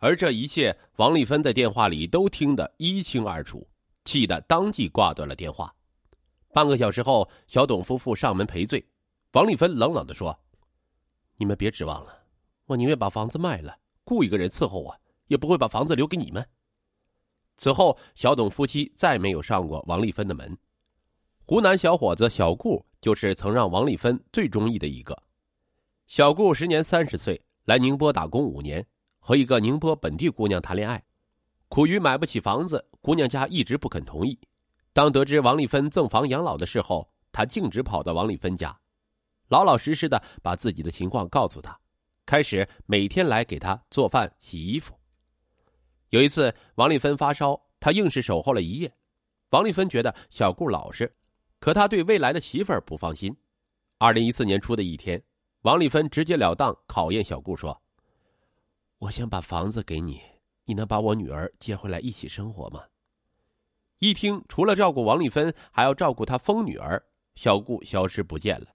而这一切，王丽芬在电话里都听得一清二楚，气得当即挂断了电话。半个小时后，小董夫妇上门赔罪，王丽芬冷冷的说：“你们别指望了，我宁愿把房子卖了，雇一个人伺候我，也不会把房子留给你们。”此后，小董夫妻再没有上过王丽芬的门。湖南小伙子小顾就是曾让王丽芬最中意的一个。小顾时年三十岁，来宁波打工五年，和一个宁波本地姑娘谈恋爱，苦于买不起房子，姑娘家一直不肯同意。当得知王丽芬赠房养老的事后，他径直跑到王丽芬家，老老实实的把自己的情况告诉她，开始每天来给她做饭、洗衣服。有一次，王丽芬发烧，他硬是守候了一夜。王丽芬觉得小顾老实，可他对未来的媳妇儿不放心。二零一四年初的一天，王丽芬直截了当考验小顾说：“我想把房子给你，你能把我女儿接回来一起生活吗？”一听，除了照顾王丽芬，还要照顾她疯女儿，小顾消失不见了。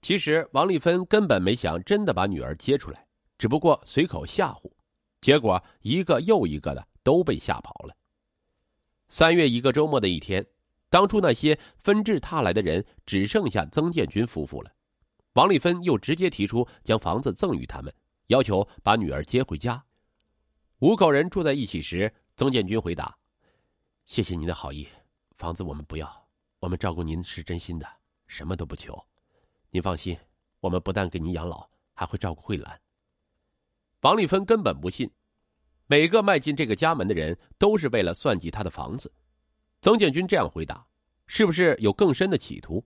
其实王丽芬根本没想真的把女儿接出来，只不过随口吓唬，结果一个又一个的都被吓跑了。三月一个周末的一天，当初那些纷至沓来的人只剩下曾建军夫妇了。王丽芬又直接提出将房子赠与他们，要求把女儿接回家。五口人住在一起时，曾建军回答。谢谢您的好意，房子我们不要，我们照顾您是真心的，什么都不求。您放心，我们不但给您养老，还会照顾慧兰。王丽芬根本不信，每个迈进这个家门的人都是为了算计他的房子。曾建军这样回答，是不是有更深的企图？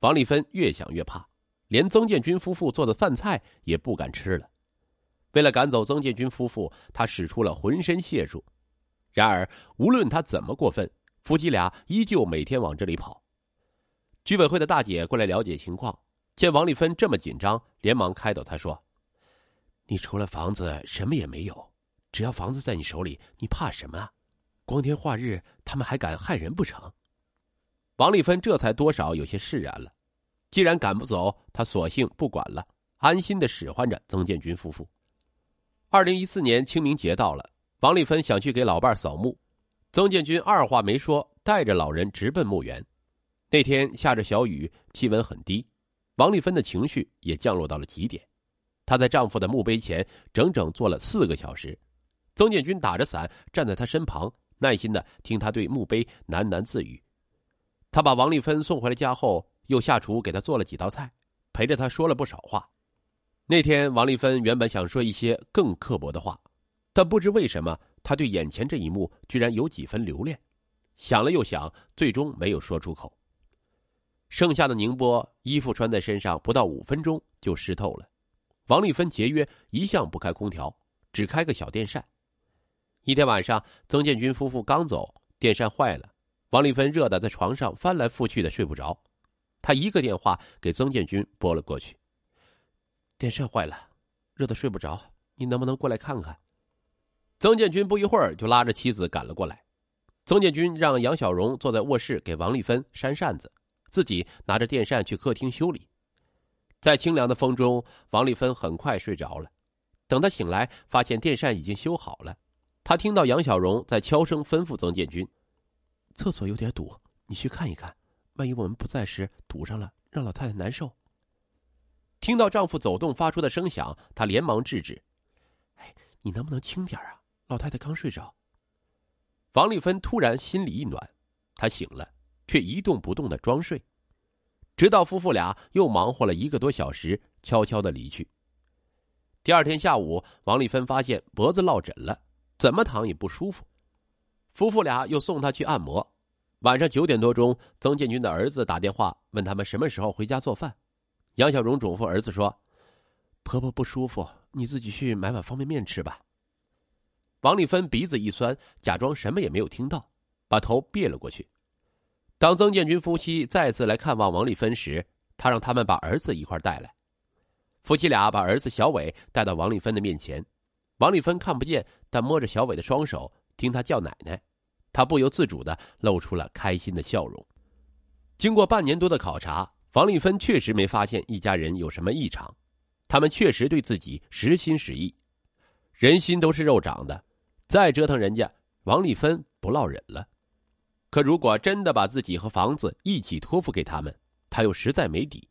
王丽芬越想越怕，连曾建军夫妇做的饭菜也不敢吃了。为了赶走曾建军夫妇，他使出了浑身解数。然而，无论他怎么过分，夫妻俩依旧每天往这里跑。居委会的大姐过来了解情况，见王丽芬这么紧张，连忙开导她说：“你除了房子什么也没有，只要房子在你手里，你怕什么？光天化日，他们还敢害人不成？”王丽芬这才多少有些释然了。既然赶不走，她索性不管了，安心的使唤着曾建军夫妇。二零一四年清明节到了。王丽芬想去给老伴扫墓，曾建军二话没说，带着老人直奔墓园。那天下着小雨，气温很低，王丽芬的情绪也降落到了极点。她在丈夫的墓碑前整整坐了四个小时，曾建军打着伞站在她身旁，耐心的听她对墓碑喃喃自语。他把王丽芬送回了家后，又下厨给她做了几道菜，陪着她说了不少话。那天，王丽芬原本想说一些更刻薄的话。但不知为什么，她对眼前这一幕居然有几分留恋，想了又想，最终没有说出口。盛夏的宁波，衣服穿在身上不到五分钟就湿透了。王丽芬节约，一向不开空调，只开个小电扇。一天晚上，曾建军夫妇刚走，电扇坏了，王丽芬热的在床上翻来覆去的睡不着。她一个电话给曾建军拨了过去：“电扇坏了，热的睡不着，你能不能过来看看？”曾建军不一会儿就拉着妻子赶了过来。曾建军让杨小荣坐在卧室给王丽芬扇扇子，自己拿着电扇去客厅修理。在清凉的风中，王丽芬很快睡着了。等她醒来，发现电扇已经修好了。她听到杨小荣在悄声吩咐曾建军：“厕所有点堵，你去看一看，万一我们不在时堵上了，让老太太难受。”听到丈夫走动发出的声响，她连忙制止：“哎，你能不能轻点啊？”老太太刚睡着，王丽芬突然心里一暖，她醒了，却一动不动的装睡，直到夫妇俩又忙活了一个多小时，悄悄的离去。第二天下午，王丽芬发现脖子落枕了，怎么躺也不舒服，夫妇俩又送她去按摩。晚上九点多钟，曾建军的儿子打电话问他们什么时候回家做饭。杨小荣嘱咐儿子说：“婆婆不舒服，你自己去买碗方便面吃吧。”王丽芬鼻子一酸，假装什么也没有听到，把头别了过去。当曾建军夫妻再次来看望王丽芬时，他让他们把儿子一块带来。夫妻俩把儿子小伟带到王丽芬的面前，王丽芬看不见，但摸着小伟的双手，听他叫奶奶，他不由自主的露出了开心的笑容。经过半年多的考察，王丽芬确实没发现一家人有什么异常，他们确实对自己实心实意。人心都是肉长的，再折腾人家，王丽芬不落忍了。可如果真的把自己和房子一起托付给他们，他又实在没底。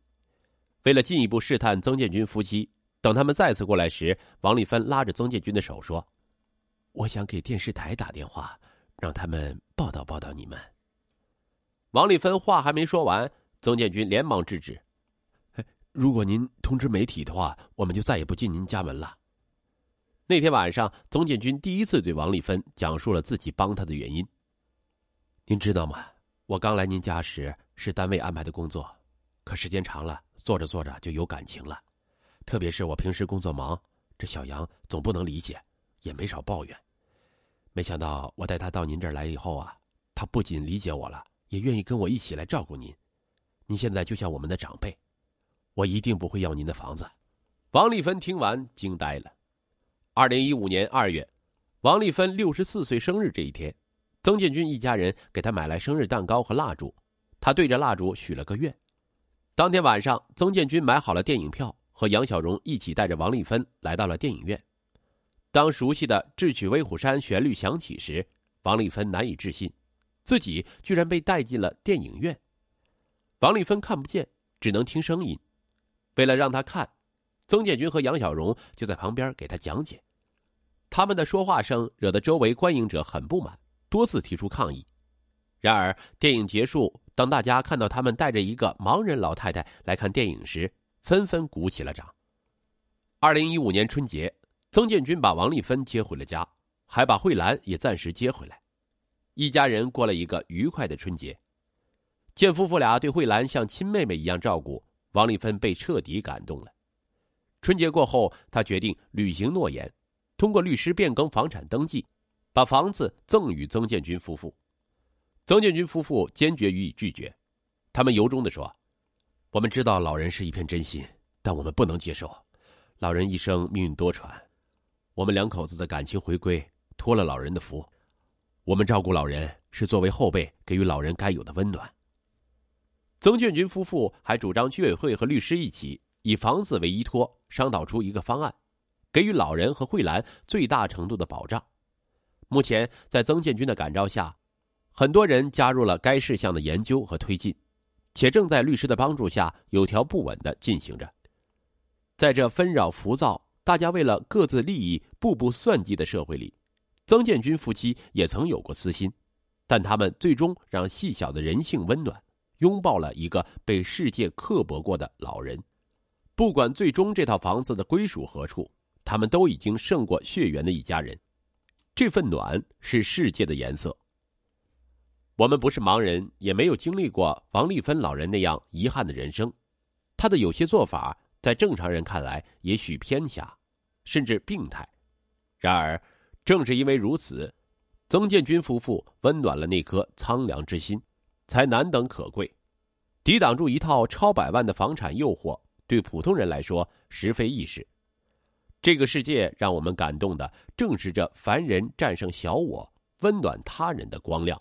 为了进一步试探曾建军夫妻，等他们再次过来时，王丽芬拉着曾建军的手说：“我想给电视台打电话，让他们报道报道你们。”王丽芬话还没说完，曾建军连忙制止：“如果您通知媒体的话，我们就再也不进您家门了。”那天晚上，曾建军第一次对王丽芬讲述了自己帮他的原因。您知道吗？我刚来您家时是单位安排的工作，可时间长了，做着做着就有感情了。特别是我平时工作忙，这小杨总不能理解，也没少抱怨。没想到我带他到您这儿来以后啊，他不仅理解我了，也愿意跟我一起来照顾您。您现在就像我们的长辈，我一定不会要您的房子。王丽芬听完惊呆了。二零一五年二月，王丽芬六十四岁生日这一天。曾建军一家人给她买来生日蛋糕和蜡烛，她对着蜡烛许了个愿。当天晚上，曾建军买好了电影票，和杨小荣一起带着王丽芬来到了电影院。当熟悉的《智取威虎山》旋律响起时，王丽芬难以置信，自己居然被带进了电影院。王丽芬看不见，只能听声音。为了让他看，曾建军和杨小荣就在旁边给他讲解。他们的说话声惹得周围观影者很不满。多次提出抗议，然而电影结束，当大家看到他们带着一个盲人老太太来看电影时，纷纷鼓起了掌。二零一五年春节，曾建军把王丽芬接回了家，还把慧兰也暂时接回来，一家人过了一个愉快的春节。见夫妇俩对慧兰像亲妹妹一样照顾，王丽芬被彻底感动了。春节过后，他决定履行诺言，通过律师变更房产登记。把房子赠与曾建军夫妇，曾建军夫妇坚决予以拒绝。他们由衷的说：“我们知道老人是一片真心，但我们不能接受。老人一生命运多舛，我们两口子的感情回归，托了老人的福。我们照顾老人是作为后辈，给予老人该有的温暖。”曾建军夫妇还主张居委会和律师一起以房子为依托，商讨出一个方案，给予老人和慧兰最大程度的保障。目前，在曾建军的感召下，很多人加入了该事项的研究和推进，且正在律师的帮助下有条不紊的进行着。在这纷扰浮躁、大家为了各自利益步步算计的社会里，曾建军夫妻也曾有过私心，但他们最终让细小的人性温暖，拥抱了一个被世界刻薄过的老人。不管最终这套房子的归属何处，他们都已经胜过血缘的一家人。这份暖是世界的颜色。我们不是盲人，也没有经历过王丽芬老人那样遗憾的人生。他的有些做法，在正常人看来也许偏狭，甚至病态。然而，正是因为如此，曾建军夫妇温暖了那颗苍凉之心，才难等可贵，抵挡住一套超百万的房产诱惑。对普通人来说，实非易事。这个世界让我们感动的，正是这凡人战胜小我、温暖他人的光亮。